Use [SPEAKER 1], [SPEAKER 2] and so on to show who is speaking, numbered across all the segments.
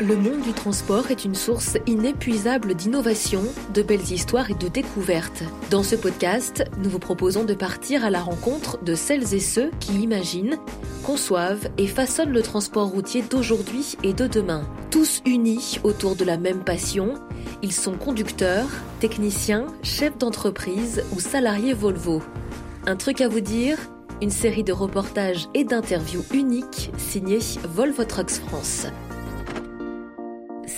[SPEAKER 1] Le monde du transport est une source inépuisable d'innovation, de belles histoires et de découvertes. Dans ce podcast, nous vous proposons de partir à la rencontre de celles et ceux qui imaginent, conçoivent et façonnent le transport routier d'aujourd'hui et de demain. Tous unis autour de la même passion, ils sont conducteurs, techniciens, chefs d'entreprise ou salariés Volvo. Un truc à vous dire une série de reportages et d'interviews uniques signée Volvo Trucks France.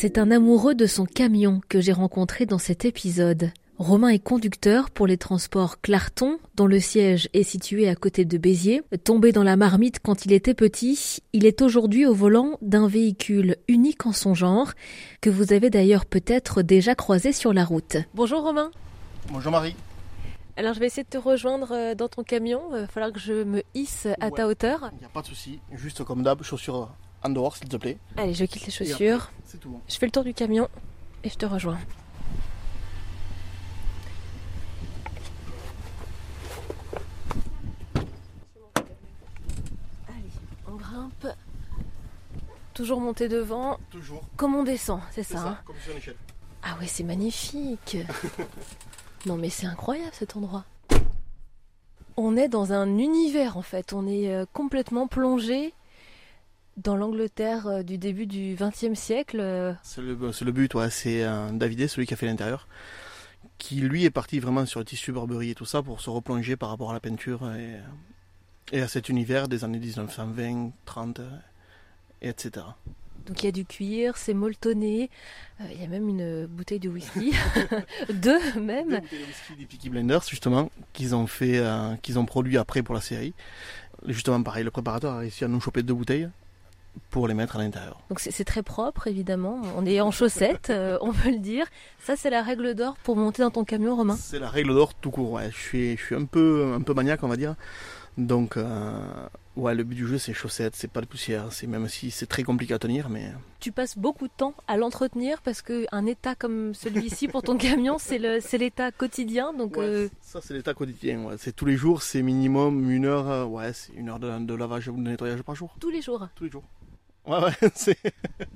[SPEAKER 1] C'est un amoureux de son camion que j'ai rencontré dans cet épisode. Romain est conducteur pour les transports Clarton, dont le siège est situé à côté de Béziers. Tombé dans la marmite quand il était petit, il est aujourd'hui au volant d'un véhicule unique en son genre, que vous avez d'ailleurs peut-être déjà croisé sur la route. Bonjour Romain.
[SPEAKER 2] Bonjour Marie.
[SPEAKER 1] Alors je vais essayer de te rejoindre euh, dans ton camion. Il va falloir que je me hisse à ta hauteur.
[SPEAKER 2] Il n'y a pas de souci. Juste comme d'hab, chaussures en dehors, s'il te plaît.
[SPEAKER 1] Allez, je quitte les chaussures.
[SPEAKER 2] C'est tout.
[SPEAKER 1] Je fais le tour du camion et je te rejoins. Allez, on grimpe. Toujours monter devant.
[SPEAKER 2] Toujours.
[SPEAKER 1] Comme on descend, c'est ça, hein
[SPEAKER 2] comme sur une échelle.
[SPEAKER 1] ah ouais, c'est magnifique. non mais c'est incroyable cet endroit. On est dans un univers en fait. On est euh, complètement plongé dans l'Angleterre euh, du début du XXe siècle. euh,
[SPEAKER 2] C'est le, but, ouais. C'est euh, Davidé, celui qui a fait l'intérieur, qui lui est parti vraiment sur le tissu Burberry et tout ça pour se replonger par rapport à la peinture et, et à cet univers des années 1920, 30, euh, et etc.
[SPEAKER 1] Donc il y a du cuir, c'est molletonné. Euh, il y a même une bouteille de whisky, deux
[SPEAKER 2] Deux
[SPEAKER 1] même.
[SPEAKER 2] bouteilles de whisky des Peaky Blinders, justement, qu'ils ont fait, euh, qu'ils ont produit après pour la série. Justement, pareil, le préparateur a réussi à nous choper deux bouteilles pour les mettre à l'intérieur.
[SPEAKER 1] Donc c'est très propre évidemment. On est en chaussettes, euh, on peut le dire. Ça c'est la règle d'or pour monter dans ton camion, Romain.
[SPEAKER 2] C'est la règle d'or tout court. Ouais. Je suis, je suis un peu, un peu maniaque, on va dire. Donc, euh, ouais, le but du jeu, c'est chaussettes, c'est pas de poussière. C'est même si c'est très compliqué à tenir, mais
[SPEAKER 1] Tu passes beaucoup de temps à l'entretenir parce que un état comme celui-ci pour ton camion, c'est l'état quotidien. Donc
[SPEAKER 2] Ouais,
[SPEAKER 1] euh,
[SPEAKER 2] ça, c'est l'état quotidien. Ouais. C'est tous les jours, c'est minimum une heure. euh, ouais, c'est une heure de, de lavage ou de nettoyage par jour.
[SPEAKER 1] tous les jours,
[SPEAKER 2] Tous les jours. Ouais, ouais, c'est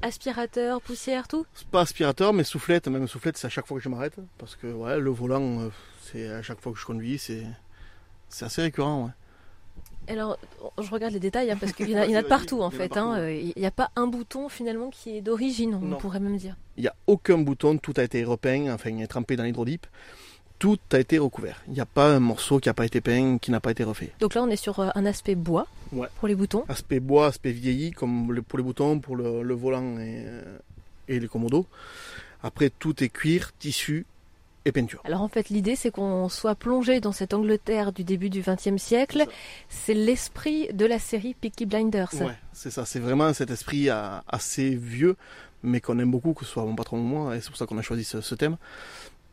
[SPEAKER 1] aspirateur, poussière, tout?
[SPEAKER 2] pas aspirateur, mais soufflette. Même soufflette, c'est à chaque fois que je m'arrête. Parce que, ouais, le volant, euh, c'est à chaque fois que je conduis, c'est, c'est assez récurrent, ouais.
[SPEAKER 1] Alors, je regarde les détails hein, parce qu'il y, en a- il y en a de partout en fait. hein. Il n'y a pas un bouton finalement qui est d'origine, on
[SPEAKER 2] Non.
[SPEAKER 1] pourrait même dire.
[SPEAKER 2] Il n'y a aucun bouton, tout a été repeint, enfin trempé dans l'hydrodip. Tout a été recouvert. Il n'y a pas un morceau qui n'a pas été peint, qui n'a pas été refait.
[SPEAKER 1] Donc là, on est sur euh, un aspect bois
[SPEAKER 2] Ouais.
[SPEAKER 1] pour les boutons.
[SPEAKER 2] Aspect bois, aspect vieilli, comme pour les boutons, pour le, le volant et, euh, et les commodos. Après, tout est cuir, tissu et peinture.
[SPEAKER 1] Alors en fait, l'idée, c'est qu'on soit plongé dans cette Angleterre du début du XXe siècle. C'est l'esprit de la série Peaky Blinders.
[SPEAKER 2] Ouais, c'est ça. C'est vraiment cet esprit euh, assez vieux, mais qu'on aime beaucoup, que ce soit mon patron ou moi, et c'est pour ça qu'on a choisi ce, ce thème.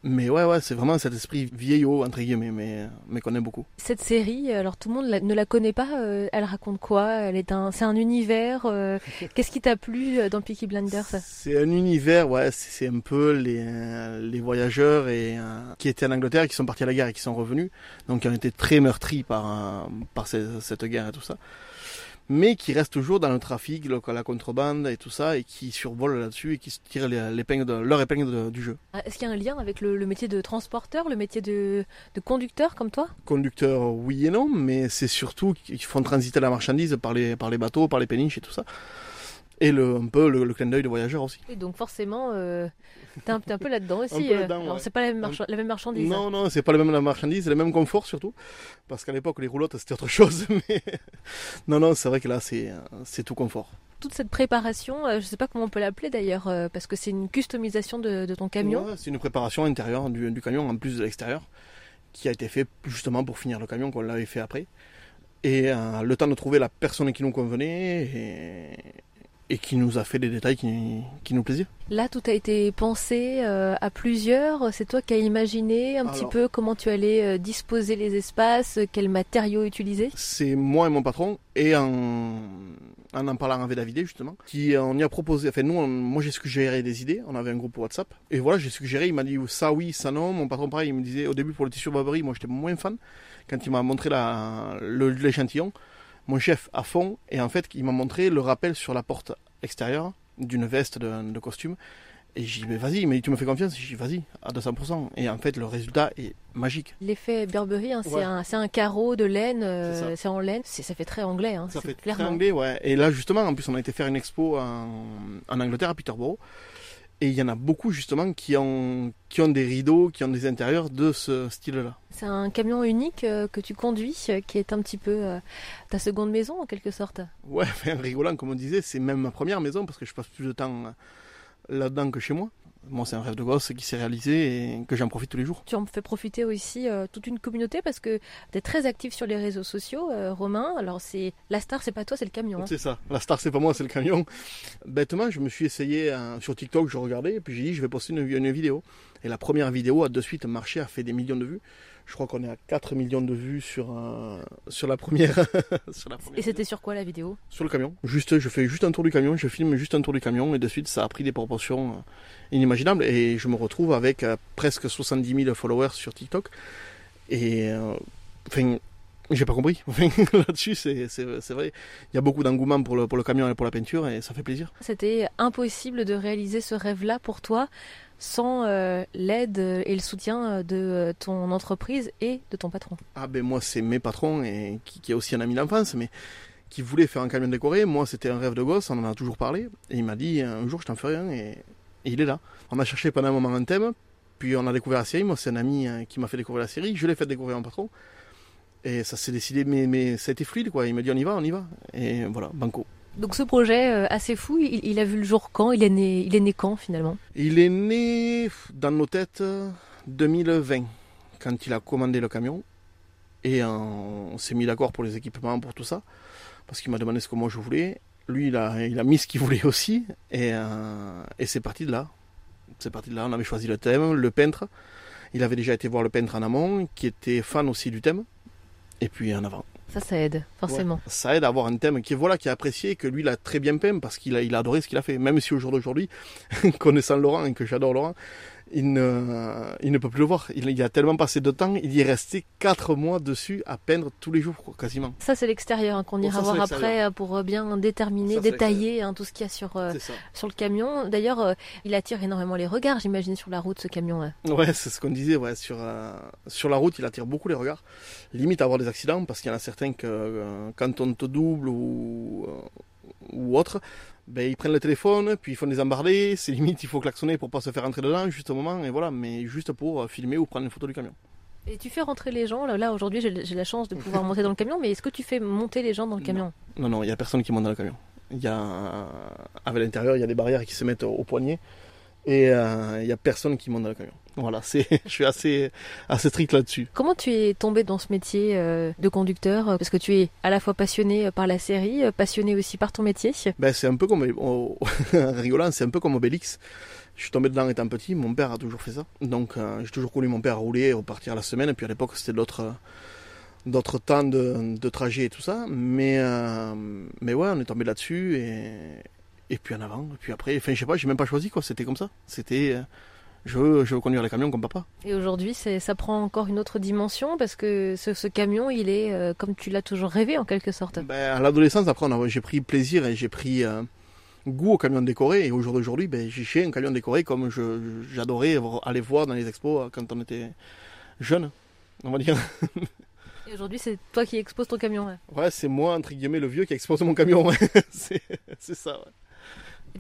[SPEAKER 2] Mais ouais, ouais, c'est vraiment cet esprit vieillot, entre guillemets, mais, mais qu'on aime beaucoup.
[SPEAKER 1] Cette série, alors tout le monde la- ne la connaît pas. euh, elle raconte quoi? Elle est un, c'est un univers. euh, Qu'est-ce qui t'a plu euh, dans Peaky Blinders?
[SPEAKER 2] C'est un univers, ouais, c'est un peu les, les voyageurs et, euh, qui étaient en Angleterre, qui sont partis à la guerre et qui sont revenus, donc qui ont été très meurtris par, par ce- cette guerre et tout ça, mais qui restent toujours dans le trafic, le- la contrebande et tout ça, et qui survolent là-dessus et qui se tirent l'épingle de- leur épingle de- du jeu.
[SPEAKER 1] Ah, Est-ce qu'il y a un lien avec le, le métier de transporteur, le métier de, de conducteur comme toi?
[SPEAKER 2] Conducteurs, oui et non, mais c'est surtout qu'ils font transiter la marchandise par les, par les bateaux, par les péniches et tout ça. Et le, un peu le, le clin d'œil de voyageurs aussi.
[SPEAKER 1] Et donc forcément, euh, t'es un, peu là-dedans aussi. euh.
[SPEAKER 2] ouais.
[SPEAKER 1] c'est pas la même, marcha- la même marchandise. hein.
[SPEAKER 2] Non, non, c'est pas le même la marchandise, c'est le même confort surtout. Parce qu'à l'époque, les roulottes, c'était autre chose. Mais non, non, c'est vrai que là, c'est euh, c'est tout confort.
[SPEAKER 1] Toute cette préparation, euh, je sais pas comment on peut l'appeler d'ailleurs, euh, parce que c'est une customisation de, de ton camion.
[SPEAKER 2] Ouais, c'est une préparation intérieure du, du camion, en plus de l'extérieur, qui a été fait justement pour finir le camion, qu'on l'avait fait après. Et euh, le temps de trouver la personne qui nous convenait et, et qui nous a fait des détails qui, qui nous plaisaient.
[SPEAKER 1] Là, tout a été pensé euh, à plusieurs. C'est toi qui as imaginé un petit peu comment tu allais euh, disposer les espaces, euh, quels matériaux utiliser?
[SPEAKER 2] c'est moi et mon patron, et en en, en parlant avec David justement, qui on y a proposé, enfin nous, on- moi j'ai suggéré des idées, on avait un groupe WhatsApp, et voilà, j'ai suggéré, il m'a dit ça oui, ça non, mon patron pareil, il me disait au début pour le tissu Burberry, moi j'étais moins fan, quand il m'a montré l'échantillon, mon chef à fond, et en fait il m'a montré le rappel sur la porte extérieure, d'une veste de, de costume. Et j'ai dit, mais vas-y, mais tu me fais confiance J'ai dit, vas-y, à 200%. Et en fait, le résultat est magique.
[SPEAKER 1] L'effet Burberry, hein, c'est
[SPEAKER 2] Ouais.
[SPEAKER 1] un, un carreau de laine, euh,
[SPEAKER 2] C'est
[SPEAKER 1] en laine, ça fait très anglais. Hein,
[SPEAKER 2] Ça fait très
[SPEAKER 1] clairement.
[SPEAKER 2] anglais, ouais. Et là, justement, en plus, on a été faire une expo en, en Angleterre, à Peterborough. Et il y en a beaucoup, justement, qui ont, qui ont des rideaux, qui ont des intérieurs de ce style-là.
[SPEAKER 1] C'est un camion unique euh, que tu conduis, euh, qui est un petit peu euh, ta seconde maison en quelque sorte.
[SPEAKER 2] Ouais, rigolant, comme on disait, c'est même ma première maison parce que je passe plus de temps là-dedans que chez moi. Moi, c'est un rêve de gosse qui s'est réalisé et que j'en profite tous les jours.
[SPEAKER 1] Tu en fais profiter aussi euh, toute une communauté parce que tu es très actif sur les réseaux sociaux, euh, Romain. Alors c'est la star, c'est pas toi, c'est le camion. hein.
[SPEAKER 2] C'est ça. La star, c'est pas moi, c'est le camion. Bêtement, je me suis essayé euh, sur TikTok, je regardais, et puis j'ai dit, je vais poster une, une vidéo. Et la première vidéo a de suite marché, a fait des millions de vues. Je crois qu'on est à 4 millions de vues sur, euh, sur la première. sur, la première
[SPEAKER 1] Et c'était sur quoi la vidéo?
[SPEAKER 2] Sur le camion. Juste, je fais juste un tour du camion, je filme juste un tour du camion, et de suite, ça a pris des proportions euh, inimaginables. Et je me retrouve avec euh, presque 70 000 followers sur TikTok. Et euh, enfin, j'ai pas compris. Là-dessus, c'est vrai. Il y a beaucoup d'engouement pour le, pour le camion et pour la peinture, et ça fait plaisir.
[SPEAKER 1] C'était impossible de réaliser ce rêve-là pour toi sans euh, l'aide et le soutien de euh, ton entreprise et de ton patron.
[SPEAKER 2] Ah ben moi, c'est mes patrons, et qui, qui est aussi un ami d'enfance, mais qui voulait faire un camion décoré. Moi, c'était un rêve de gosse, on en a toujours parlé. Et il m'a dit, un jour, je t'en ferai un, et, et il est là. On a cherché pendant un moment un thème, puis on a découvert la série. Moi, c'est un ami euh, qui m'a fait découvrir la série. Je l'ai fait découvrir mon patron. Et ça s'est décidé, mais, mais ça a été fluide, quoi. Il m'a dit, on y va, on y va. Et voilà, banco.
[SPEAKER 1] Donc ce projet euh, assez fou, il, a vu le jour quand? Il est né, il est né quand finalement?
[SPEAKER 2] Il est né dans nos têtes euh, 2020, quand il a commandé le camion. Et on s'est mis d'accord pour les équipements, pour tout ça. Parce qu'il m'a demandé ce que moi je voulais. Lui, il a, mis ce qu'il voulait aussi. Euh, et c'est parti de là. C'est parti de là. On avait choisi le thème, le peintre. Il avait déjà été voir le peintre en amont, qui était fan aussi du thème. Et puis en avant.
[SPEAKER 1] Ça, ça aide, forcément.
[SPEAKER 2] Ça aide à avoir un thème qui voilà, qui est apprécié, et que lui, il a très bien peint parce qu'il a, il a adoré ce qu'il a fait. Même si au jour d'aujourd'hui, connaissant Laurent et que j'adore Laurent, il ne, il ne peut plus le voir. Il, il a tellement passé de temps, il y est resté 4 mois dessus à peindre tous les jours, quasiment.
[SPEAKER 1] Ça, c'est l'extérieur hein, qu'on
[SPEAKER 2] Bon,
[SPEAKER 1] ira
[SPEAKER 2] ça,
[SPEAKER 1] voir après euh, pour euh, bien déterminer,
[SPEAKER 2] Ça,
[SPEAKER 1] détailler hein, tout ce qu'il y a sur, euh, sur le camion. D'ailleurs, euh, il attire énormément les regards, j'imagine, sur la route, ce camion. ouais.
[SPEAKER 2] Ouais, c'est ce qu'on disait, ouais, sur, euh, sur la route, il attire beaucoup les regards. Limite à avoir des accidents, parce qu'il y en a certains que quand on te double ou, ou autre, ben, ils prennent le téléphone, puis ils font des embardés, c'est limite, il faut klaxonner pour pas se faire rentrer dedans, juste au moment, et voilà, mais juste pour euh, filmer ou prendre une photo du camion.
[SPEAKER 1] Et tu fais rentrer les gens. Là, là, aujourd'hui, j'ai la chance de pouvoir monter dans le camion, mais est-ce que tu fais monter les gens dans le camion?
[SPEAKER 2] Non, non, il y a personne qui monte dans le camion. Il y a, euh, avec l'intérieur, il y a des barrières qui se mettent au, au poignet, et euh, il y a personne qui monte dans le camion. Voilà, c'est, je suis assez, assez strict là-dessus.
[SPEAKER 1] Comment tu es tombé dans ce métier euh, de conducteur euh, Parce que tu es à la fois passionné euh, par la série, euh, passionné aussi par ton métier?
[SPEAKER 2] Ben, c'est un peu comme, oh, rigolant, c'est un peu comme Obélix. Je suis tombé dedans étant petit, mon père a toujours fait ça. Donc euh, j'ai toujours connu mon père rouler et repartir la semaine. Et puis à l'époque, c'était d'autres, euh, d'autres temps de, de trajet et tout ça. Mais, euh, mais ouais, on est tombé là-dessus et, et puis en avant. Et puis après, enfin, je sais pas, j'ai même pas choisi quoi. C'était comme ça. C'était, euh, je veux, je veux conduire les camions comme papa.
[SPEAKER 1] Et aujourd'hui, c'est- ça prend encore une autre dimension parce que ce, ce camion, il est euh, comme tu l'as toujours rêvé en quelque sorte.
[SPEAKER 2] Ben, à l'adolescence, après, j'ai pris plaisir et j'ai pris euh, goût au camion décoré. Et au jour d'aujourd'hui, ben, j'ai un camion décoré comme je, j'adorais aller voir dans les expos quand on était jeune, on va dire.
[SPEAKER 1] Et aujourd'hui, c'est toi qui exposes ton camion. ouais.
[SPEAKER 2] Ouais, c'est moi, entre guillemets, le vieux qui expose mon camion. ouais. c'est, c'est ça, ouais.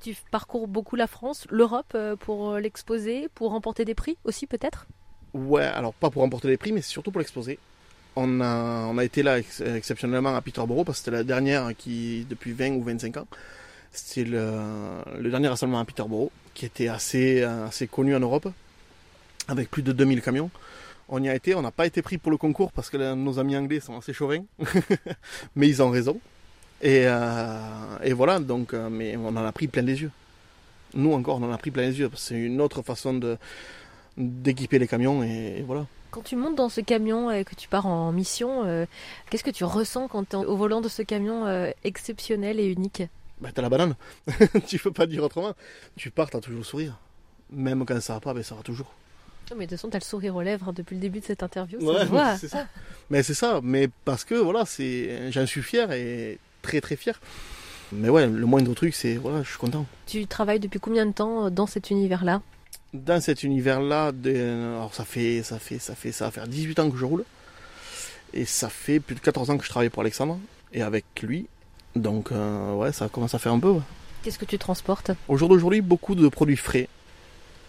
[SPEAKER 1] Tu parcours beaucoup la France, l'Europe euh, pour euh, l'exposer, pour remporter des prix aussi peut-être?
[SPEAKER 2] Ouais, alors pas pour remporter les prix, mais surtout pour l'exposer. On a, on a été là ex- exceptionnellement à Peterborough parce que c'était la dernière qui, depuis 20 ou 25 ans, c'était le, dernier rassemblement à Peterborough qui était assez, assez connu en Europe avec plus de 2000 camions. On y a été, on n'a pas été pris pour le concours parce que nos amis anglais sont assez chauvins, mais ils ont raison. Et, euh, et voilà, donc, euh, mais on en a pris plein les yeux. Nous encore, on en a pris plein les yeux. C'est une autre façon de, d'équiper les camions et, et voilà.
[SPEAKER 1] Quand tu montes dans ce camion et que tu pars en mission, euh, qu'est-ce que tu ressens quand tu es au volant de ce camion euh, exceptionnel et unique?
[SPEAKER 2] Bah t'as la banane, tu peux pas dire autrement. Tu pars, t'as toujours le sourire. Même quand ça va pas, ben ça va toujours.
[SPEAKER 1] Non, Mais de toute façon, tu as le sourire aux lèvres hein, depuis le début de cette interview. Ça
[SPEAKER 2] Ouais,
[SPEAKER 1] se voit.
[SPEAKER 2] c'est ça. Mais c'est ça, mais parce que voilà, c'est, j'en suis fier et très très fier. Mais ouais, le moindre truc, c'est voilà, je suis content.
[SPEAKER 1] Tu travailles depuis combien de temps dans cet univers-là?
[SPEAKER 2] Dans cet univers-là, alors ça fait, ça fait, ça fait, ça va faire 18 ans que je roule. Et ça fait plus de 14 ans que je travaille pour Alexandre et avec lui. Donc euh, ouais, ça commence à faire un peu.
[SPEAKER 1] Qu'est-ce que tu transportes?
[SPEAKER 2] Au jour d'aujourd'hui, beaucoup de produits frais.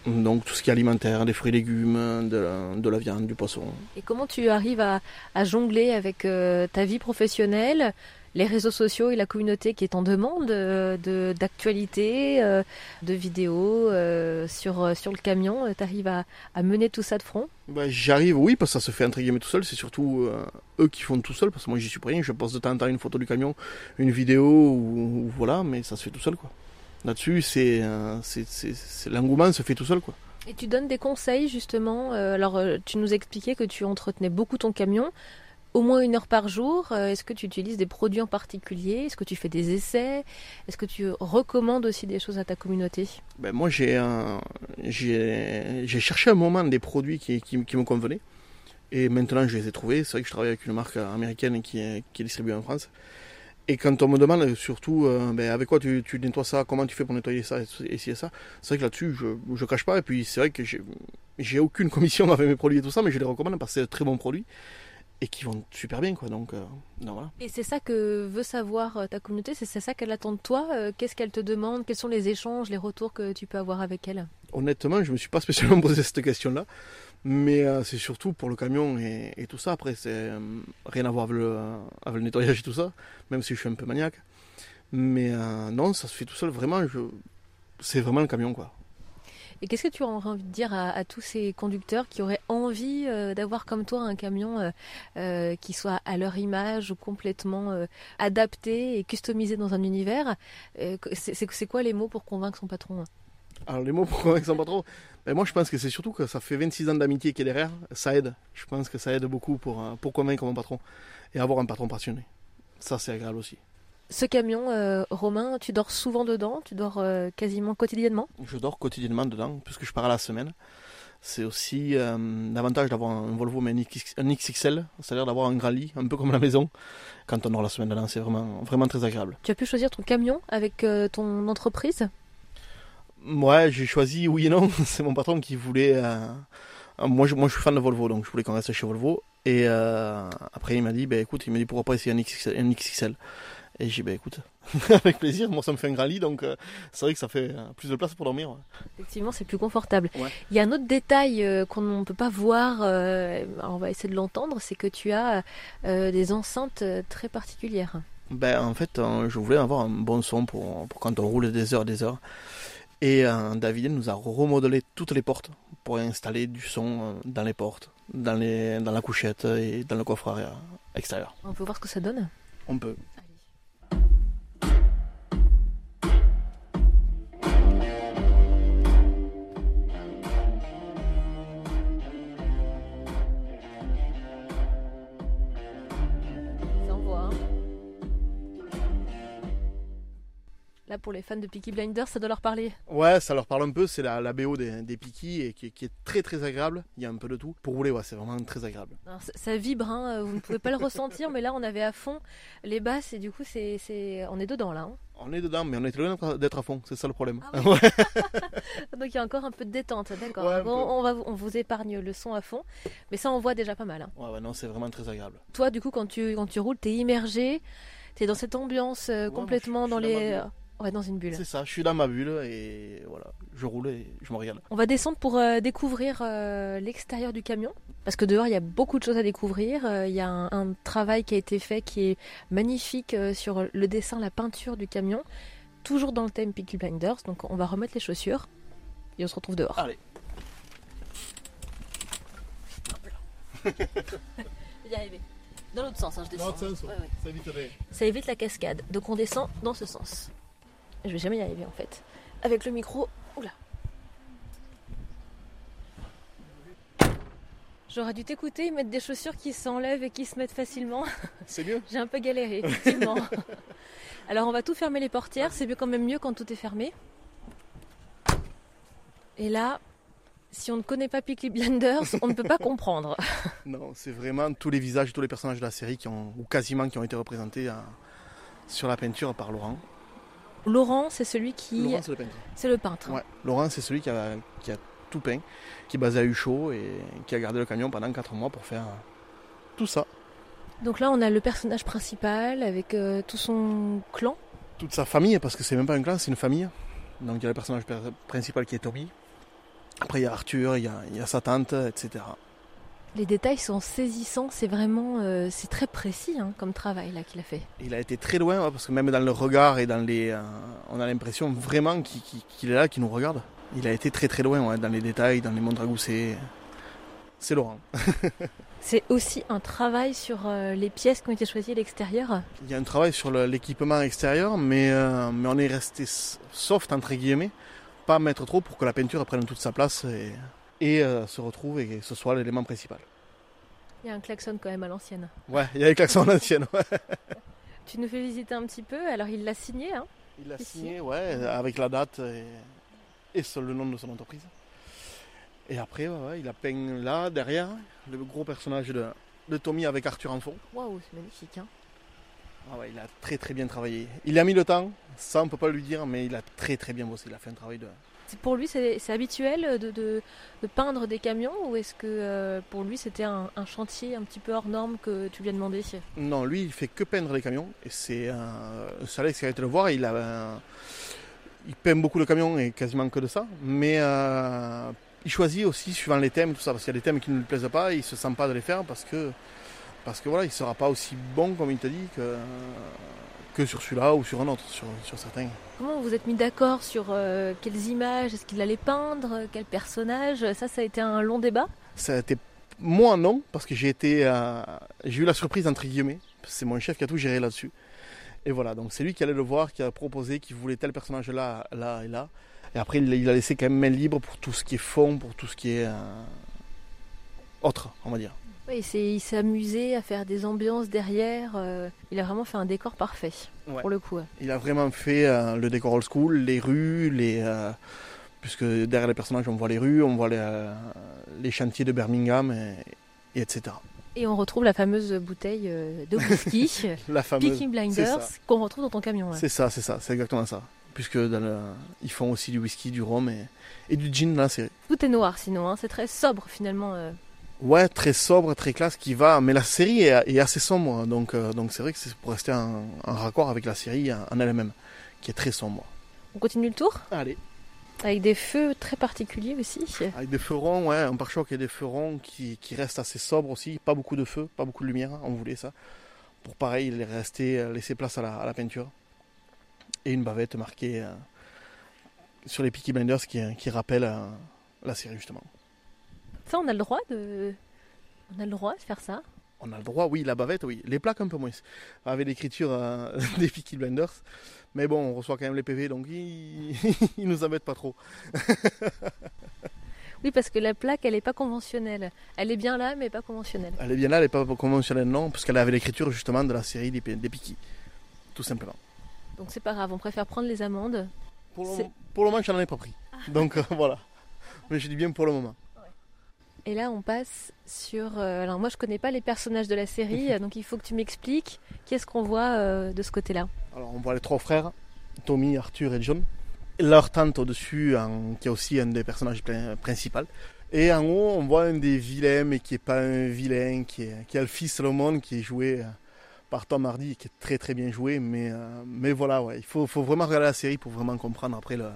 [SPEAKER 2] Donc tout ce qui est alimentaire, des fruits et légumes, de la, viande, du poisson.
[SPEAKER 1] Et comment tu arrives à, jongler avec euh, ta vie professionnelle, les réseaux sociaux et la communauté qui est en demande euh, de d'actualité, euh, de vidéos sur, sur le camion? Tu arrives à, mener tout ça de front?
[SPEAKER 2] Bah, J'arrive, oui, parce que ça se fait entre guillemets tout seul. C'est surtout eux qui font tout seul, parce que moi j'y suis pour rien. Je poste de temps en temps une photo du camion, une vidéo, ou voilà, mais ça se fait tout seul quoi là-dessus, euh, c'est, l'engouement se fait tout seul. quoi.
[SPEAKER 1] Et tu donnes des conseils justement. Euh, alors, euh, tu nous expliquais que tu entretenais beaucoup ton camion, au moins une heure par jour. Est-ce que tu utilises des produits en particulier? Est-ce que tu fais des essais? Est-ce que tu recommandes aussi des choses à ta communauté?
[SPEAKER 2] Ben Moi, j'ai, cherché un moment des produits qui, qui, me convenaient. Et maintenant, je les ai trouvés. C'est vrai que je travaille avec une marque américaine qui est, qui est distribuée en France. Et quand on me demande surtout euh, ben, avec quoi tu, nettoies ça, comment tu fais pour nettoyer ça et, ça, c'est vrai que là-dessus je ne cache pas. Et puis c'est vrai que j'ai aucune commission avec mes produits et tout ça, mais je les recommande parce que c'est de très bons produits et qui vont super bien quoi. Donc, euh, voilà.
[SPEAKER 1] Et c'est ça que veut savoir euh, ta communauté, c'est ça qu'elle attend de toi. Qu'est-ce qu'elle te demande Quels sont les échanges, les retours que tu peux avoir avec elle?
[SPEAKER 2] Honnêtement, je me suis pas spécialement posé cette question-là. Mais euh, c'est surtout pour le camion et, tout ça. Après, c'est euh, rien à voir avec le, nettoyage et tout ça, même si je suis un peu maniaque. Mais euh, non, ça se fait tout seul. Vraiment, c'est vraiment le camion, quoi.
[SPEAKER 1] Et qu'est-ce que tu aurais envie de dire à, tous ces conducteurs qui auraient envie d'avoir comme toi un camion qui soit à leur image ou complètement adapté et customisé dans un univers? C'est quoi les mots pour convaincre son patron?
[SPEAKER 2] Alors les mots pour convaincre son patron, ben moi je pense que c'est surtout que ça fait 26 ans d'amitié qui est derrière, ça aide. Je pense que ça aide beaucoup pour, euh, pour convaincre mon patron et avoir un patron passionné. Ça c'est agréable aussi.
[SPEAKER 1] Ce camion, euh, Romain, tu dors souvent dedans? Tu dors euh, quasiment quotidiennement?
[SPEAKER 2] Je dors quotidiennement dedans, puisque je pars à la semaine. C'est aussi l'avantage d'avoir un Volvo, mais un XXL, c'est-à-dire d'avoir un grand lit, un peu comme la maison. Quand on dort la semaine dedans, c'est vraiment, vraiment très agréable.
[SPEAKER 1] Tu as pu choisir ton camion avec ton entreprise?
[SPEAKER 2] Ouais, j'ai choisi oui et non. C'est mon patron qui voulait. Euh, moi, je, moi, je suis fan de Volvo, donc je voulais qu'on reste chez Volvo. Et euh, après, il m'a dit, bah, écoute, il m'a dit pourquoi pas essayer un XXL. Et j'ai dit, bah, écoute, avec plaisir. Moi, ça me fait un grand lit, donc euh, c'est vrai que ça fait plus de place pour dormir.
[SPEAKER 1] Effectivement, c'est plus confortable. Il y a un autre détail qu'on ne peut pas voir, on va essayer de l'entendre, c'est que tu as des enceintes très particulières.
[SPEAKER 2] Ben, en fait, je voulais avoir un bon son pour, pour quand on roule des heures des heures. Et euh, David nous a remodelé toutes les portes pour installer du son euh, dans les portes, dans, les, dans la couchette et dans le coffre extérieur.
[SPEAKER 1] On peut voir ce que ça donne?
[SPEAKER 2] On peut.
[SPEAKER 1] Pour les fans de Peaky Blinders, ça doit leur parler.
[SPEAKER 2] Ouais, ça leur parle un peu. C'est la, la BO des, des Peaky et qui, est très très agréable. Il y a un peu de tout. Pour rouler, ouais, c'est vraiment très agréable.
[SPEAKER 1] ça, vibre, hein, vous ne pouvez pas le ressentir, mais là on avait à fond les basses et du coup c'est, c'est... on est dedans là. Hein.
[SPEAKER 2] On est dedans, mais on est loin d'être à fond, c'est ça le problème. Ah
[SPEAKER 1] Donc il y a encore un peu de détente, d'accord. on, va, on vous épargne le son à fond, mais ça on voit déjà pas mal. Hein.
[SPEAKER 2] Ouais, ouais, non, c'est vraiment très agréable.
[SPEAKER 1] Toi, du coup, quand tu, quand tu roules, t'es immergé, t'es dans cette ambiance euh, complètement dans les. Ouais, dans une bulle.
[SPEAKER 2] C'est ça, je suis dans ma bulle et voilà, je roule et je me regarde.
[SPEAKER 1] On va descendre pour euh, découvrir euh, l'extérieur du camion. Parce que dehors, il y a beaucoup de choses à découvrir. Euh, il y a un, travail qui a été fait qui est magnifique sur le dessin, la peinture du camion. Toujours dans le thème Peaky Blinders. Donc on va remettre les chaussures et on se retrouve dehors.
[SPEAKER 2] Allez.
[SPEAKER 1] y arriver. Dans l'autre sens, hein, je descends.
[SPEAKER 2] Dans l'autre sens, Ça, évite
[SPEAKER 1] ça évite la cascade. Donc on descend dans ce sens. Je vais jamais y arriver en fait. Avec le micro. Oula. J'aurais dû t'écouter, mettre des chaussures qui s'enlèvent et qui se mettent facilement.
[SPEAKER 2] C'est mieux.
[SPEAKER 1] J'ai un peu galéré, effectivement. Alors on va tout fermer les portières, c'est quand même mieux quand tout est fermé. Et là, si on ne connaît pas Peaky Blinders, on ne peut pas comprendre.
[SPEAKER 2] Non, c'est vraiment tous les visages, tous les personnages de la série qui ont, ou quasiment qui ont été représentés sur la peinture par Laurent.
[SPEAKER 1] Laurent, c'est celui qui.
[SPEAKER 2] Laurent, c'est le peintre.
[SPEAKER 1] C'est le peintre.
[SPEAKER 2] Ouais. Laurent, c'est celui qui a, qui a tout peint, qui est basé à Huchot et qui a gardé le camion pendant 4 mois pour faire tout ça.
[SPEAKER 1] Donc là, on a le personnage principal avec euh, tout son clan.
[SPEAKER 2] Toute sa famille, parce que c'est même pas un clan, c'est une famille. Donc il y a le personnage per- principal qui est Tommy. Après, il y a Arthur, il y a, il y a sa tante, etc.
[SPEAKER 1] Les détails sont saisissants, c'est vraiment, euh, c'est très précis hein, comme travail là qu'il a fait.
[SPEAKER 2] Il a été très loin, ouais, parce que même dans le regard et dans les. euh, on a l'impression vraiment qu'il est là, qu'il nous regarde. Il a été très très loin, ouais, dans les détails, dans les montres à gousset. C'est Laurent.
[SPEAKER 1] C'est aussi un travail sur euh, les pièces qui ont été choisies à l'extérieur.
[SPEAKER 2] Il y a un travail sur l'équipement extérieur, mais, euh, mais on est resté soft, entre guillemets, pas mettre trop pour que la peinture prenne toute sa place et, et euh, se retrouve et que ce soit l'élément principal.
[SPEAKER 1] Il y a un klaxon quand même à l'ancienne.
[SPEAKER 2] Ouais, il y a les klaxons anciennes, ouais.
[SPEAKER 1] Tu nous fais visiter un petit peu, alors il l'a signé. Hein?
[SPEAKER 2] Il l'a signé, ouais, avec la date et, et le nom de son entreprise. Et après, ouais, ouais, il a peint là, derrière, le gros personnage de, de Tommy avec Arthur en fond.
[SPEAKER 1] Waouh, c'est magnifique. Hein
[SPEAKER 2] Ah ouais, il a très très bien travaillé. Il a mis le temps, ça on peut pas lui dire, mais il a très très bien bossé. Il a fait un travail de,
[SPEAKER 1] pour lui, c'est habituel de, de- de peindre des camions ou est-ce que euh, pour lui c'était un, un chantier un petit peu hors norme que tu lui as demandé?
[SPEAKER 2] Non, lui, il fait que peindre les camions. Et c'est un c'est Alex qui a été le voir. Il, a, il peint beaucoup de camions et quasiment que de ça. Mais euh, il choisit aussi suivant les thèmes, tout ça. Parce qu'il y a des thèmes qui ne lui plaisent pas. Il se sent pas de les faire parce que, parce que voilà, il sera pas aussi bon, comme il t'a dit, que, que sur celui-là ou sur un autre, sur, sur certains.
[SPEAKER 1] Comment vous êtes mis d'accord sur euh, quelles images? Est-ce qu'il allait peindre, quel personnage? Ça, ça a été un long débat.
[SPEAKER 2] Ça a été moi non, parce que j'ai été, euh, j'ai eu la surprise entre guillemets. C'est mon chef qui a tout géré là-dessus. Et voilà, donc c'est lui qui allait le voir, qui a proposé, qui voulait tel personnage là, là et là. Et après, il, il a laissé quand même main libre pour tout ce qui est fond, pour tout ce qui est euh, autre, on va dire.
[SPEAKER 1] Oui, il s'est amusé à faire des ambiances derrière. euh, il a vraiment fait un décor parfait
[SPEAKER 2] Ouais.
[SPEAKER 1] pour le coup. ouais.
[SPEAKER 2] Il a vraiment fait euh, le décor old school, les rues, les, euh, puisque derrière les personnages, on voit les rues, on voit les, les chantiers de Birmingham, et, et etc.
[SPEAKER 1] Et on retrouve la fameuse bouteille de whisky,
[SPEAKER 2] La fameuse.
[SPEAKER 1] Peaky Blinders, qu'on retrouve dans ton camion.
[SPEAKER 2] C'est ça, c'est ça, c'est exactement ça. Puisque dans le- ils font aussi du whisky, du rhum et, et du gin dans la série.
[SPEAKER 1] Tout est noir sinon, hein, c'est très sobre finalement. euh.
[SPEAKER 2] Ouais, très sobre, très classe, qui va. Mais la série est, est assez sombre, donc euh, donc c'est vrai que c'est pour rester en, en raccord avec la série en elle-même, qui est très sombre.
[SPEAKER 1] On continue le tour?
[SPEAKER 2] Allez.
[SPEAKER 1] avec des feux très particuliers aussi.
[SPEAKER 2] Avec des feux ronds, ouais, un pare-choc et des feux ronds qui, qui restent assez sobres aussi. Pas beaucoup de feu, pas beaucoup de lumière, on voulait ça. Pour pareil, rester, euh, laisser place à la, à la peinture. Et une bavette marquée euh, sur les Peaky Blinders qui, qui rappelle euh, la série justement.
[SPEAKER 1] Ça, on a le droit de, on a le droit de faire ça.
[SPEAKER 2] On a le droit, oui, la bavette, oui. Les plaques, un peu moins. Avec l'écriture euh, des Peaky Blinders. Mais bon, on reçoit quand même les PV, donc ils, ils nous embêtent pas trop.
[SPEAKER 1] Oui, parce que la plaque, elle n'est pas conventionnelle. Elle est bien là, mais pas conventionnelle.
[SPEAKER 2] Elle est bien là, elle n'est pas conventionnelle, non, parce qu'elle avait l'écriture justement de la série des, des Peaky. Tout simplement.
[SPEAKER 1] Donc c'est pas grave, on préfère prendre les amendes.
[SPEAKER 2] Pour le, pour le moment, je n'en ai pas pris. Donc euh, voilà. Mais je dis bien pour le moment.
[SPEAKER 1] Et là, on passe sur. euh, alors moi, je connais pas les personnages de la série, donc il faut que tu m'expliques qu'est-ce qu'on voit euh, de ce côté-là.
[SPEAKER 2] Alors on voit les trois frères, Tommy, Arthur et John. Leur tante au-dessus, qui est aussi un des personnages prin- principaux. Et en haut, on voit un des vilains, mais qui n'est pas un vilain, qui est, qui est le fils Solomon, qui est joué euh, par Tom Hardy, qui est très très bien joué. Mais, euh, mais voilà, ouais, il faut, faut vraiment regarder la série pour vraiment comprendre après le-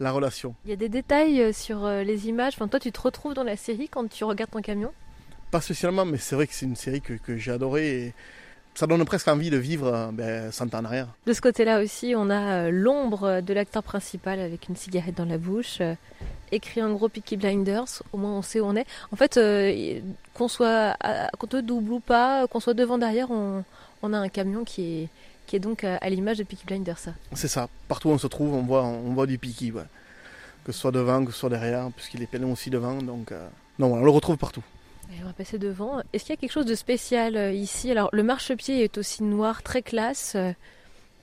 [SPEAKER 2] la relation.
[SPEAKER 1] Il y a des détails euh, sur euh, les images. Enfin, toi, tu te retrouves dans la série quand tu regardes ton camion?
[SPEAKER 2] Pas spécialement, mais c'est vrai que c'est une série que, que j'ai adorée. Et ça donne presque envie de vivre euh, ben, 100 ans en arrière.
[SPEAKER 1] De ce côté-là aussi, on a l'ombre de l'acteur principal avec une cigarette dans la bouche, écrit en gros Peaky Blinders. Au moins, on sait où on est. En fait, euh, qu'on soit, à- qu'on te double ou pas, qu'on soit devant derrière, on, on a un camion qui est qui est donc euh, à l'image de Peaky Blinders. ça.
[SPEAKER 2] C'est ça. Partout où on se trouve, on voit, on voit du Peaky. ouais. Que ce soit devant, que ce soit derrière, puisqu'il est peint aussi devant. Donc, euh, non, on le retrouve partout.
[SPEAKER 1] Et on va passer devant. Est-ce qu'il y a quelque chose de spécial euh, ici? Alors, le marchepied est aussi noir, très classe.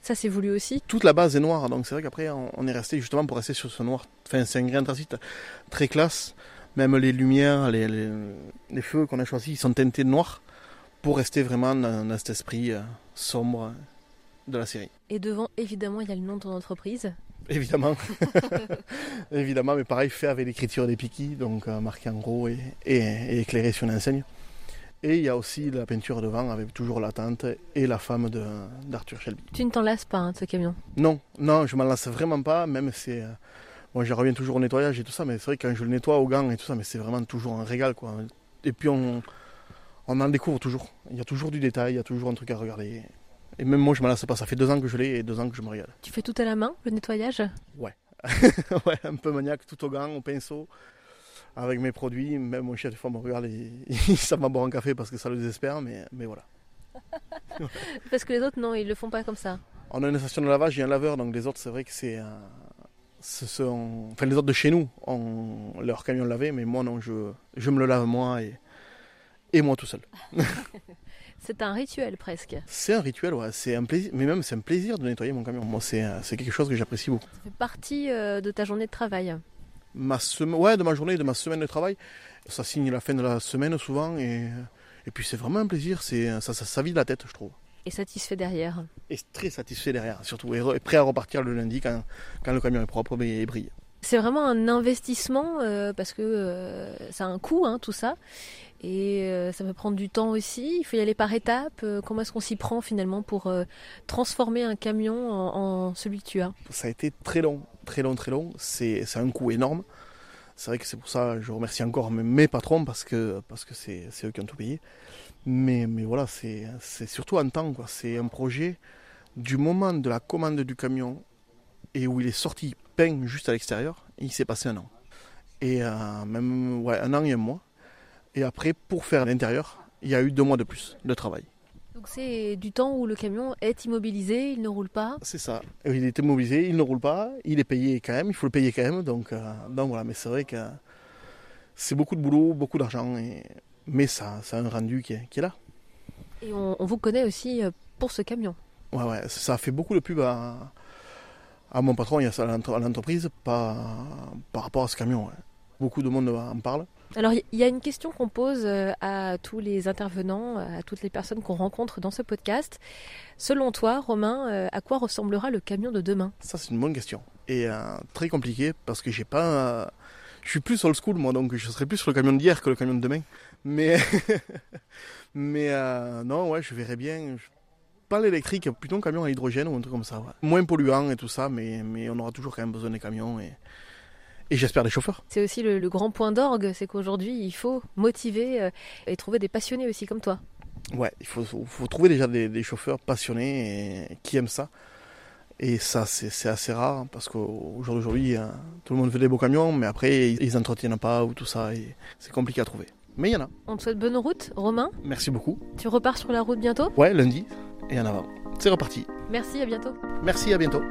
[SPEAKER 1] Ça, c'est voulu aussi?
[SPEAKER 2] Toute la base est noire, donc c'est vrai qu'après, on, est resté justement pour rester sur ce noir. Enfin, c'est un grain anthracite très classe. Même les lumières, les, les, les feux qu'on a choisis, ils sont teintés de noir pour rester vraiment dans, dans cet esprit sombre de la série.
[SPEAKER 1] Et devant, évidemment, il y a le nom de ton entreprise.
[SPEAKER 2] Évidemment. Évidemment, mais pareil, fait avec l'écriture des piquis, donc euh, marqué en gros et, et, et éclairé sur une enseigne. Et il y a aussi la peinture devant avec toujours la tante et la femme d'Arthur Shelby.
[SPEAKER 1] Tu ne t'en lasses pas hein, de ce camion.
[SPEAKER 2] Non, non, je m'en lasse vraiment pas, même c'est. euh, Bon, je reviens toujours au nettoyage et tout ça, mais c'est vrai que quand je le nettoie au gant et tout ça, mais c'est vraiment toujours un régal, quoi. Et puis on, on en découvre toujours. Il y a toujours du détail, il y a toujours un truc à regarder. Et même moi, je m'en lasse pas. Ça fait deux ans que je l'ai et deux ans que je me régale.
[SPEAKER 1] Tu fais tout à la main, le nettoyage?
[SPEAKER 2] Ouais, un peu maniaque, tout au gant, au pinceau, avec mes produits. Même mon chef, des fois, me regarde et ça m'a boire un café parce que ça le désespère, mais, mais voilà.
[SPEAKER 1] Parce que les autres, non, ils le font pas comme ça.
[SPEAKER 2] On a une station de lavage et un laveur, donc les autres, c'est vrai que c'est. euh, ce sont... Enfin, les autres de chez nous ont leur camion lavé, mais moi, non, je, je me le lave moi et, et moi tout seul.
[SPEAKER 1] C'est un rituel presque.
[SPEAKER 2] C'est un rituel, ouais, c'est un plaisir, mais même c'est un plaisir de nettoyer mon camion. Moi, c'est euh, c'est quelque chose que j'apprécie beaucoup.
[SPEAKER 1] Ça fait partie euh, de ta journée de travail.
[SPEAKER 2] Ma semaine, ouais, de ma journée, de ma semaine de travail, ça signe la fin de la semaine souvent, et, et puis c'est vraiment un plaisir, c'est, ça, ça, ça vide la tête, je trouve.
[SPEAKER 1] Et satisfait derrière.
[SPEAKER 2] Et très satisfait derrière, surtout, et, prêt à repartir le lundi quand, quand le camion est propre et brille.
[SPEAKER 1] C'est vraiment un investissement euh, parce que euh, ça a un coût, hein, tout ça. Et euh, ça peut prendre du temps aussi. Il faut y aller par étapes. Euh, comment est-ce qu'on s'y prend finalement pour euh, transformer un camion en, en celui que tu as?
[SPEAKER 2] Ça a été très long, très long, très long. C'est un coût énorme. C'est vrai que c'est pour ça que je remercie encore mes, patrons parce que parce que c'est eux qui ont tout payé. Mais, mais voilà, c'est surtout un temps. C'est un projet du moment de la commande du camion et où il est sorti peint juste à l'extérieur, il s'est passé un an. Et même un an et un mois. Et après, pour faire l'intérieur, il y a eu deux mois de plus de travail.
[SPEAKER 1] Donc c'est du temps où le camion est immobilisé, il ne roule pas.
[SPEAKER 2] C'est ça. Il est immobilisé, il ne roule pas, il est payé quand même, il faut le payer quand même. Donc, euh, donc voilà, mais c'est vrai que c'est beaucoup de boulot, beaucoup d'argent, et... mais ça, ça a un rendu qui est, qui est là.
[SPEAKER 1] Et on, on vous connaît aussi euh, pour ce camion.
[SPEAKER 2] Ouais, ouais, ça a fait beaucoup de pub à, à mon patron et à l'entreprise par, par rapport à ce camion. ouais. Beaucoup de monde en parle.
[SPEAKER 1] Alors il y a une question qu'on pose euh, à tous les intervenants, à toutes les personnes qu'on rencontre dans ce podcast. Selon toi, Romain, euh, à quoi ressemblera le camion de demain?
[SPEAKER 2] Ça, c'est une bonne question. Et euh, très compliqué parce que j'ai pas. euh, je suis plus old school, moi, donc je serai plus sur le camion d'hier que le camion de demain. Mais. mais euh, non, ouais, je verrais bien. je- Pas l'électrique, plutôt un camion à hydrogène ou un truc comme ça. ouais. Moins polluant et tout ça, mais, mais on aura toujours quand même besoin des camions et, et j'espère des chauffeurs.
[SPEAKER 1] C'est aussi le, le grand point d'orgue, c'est qu'aujourd'hui il faut motiver euh, et trouver des passionnés aussi comme toi.
[SPEAKER 2] Ouais, il faut, faut trouver déjà des, des chauffeurs passionnés et qui aiment ça. Et ça, c'est assez rare hein, parce qu'au jour d'aujourd'hui, hein, tout le monde fait des beaux camions, mais après, ils ils entretiennent pas ou tout ça. C'est compliqué à trouver. Mais il y en a.
[SPEAKER 1] On te souhaite bonne route, Romain.
[SPEAKER 2] Merci beaucoup.
[SPEAKER 1] Tu repars sur la route bientôt?
[SPEAKER 2] Ouais, lundi et en avant. C'est reparti.
[SPEAKER 1] Merci, à bientôt.
[SPEAKER 2] Merci, à bientôt.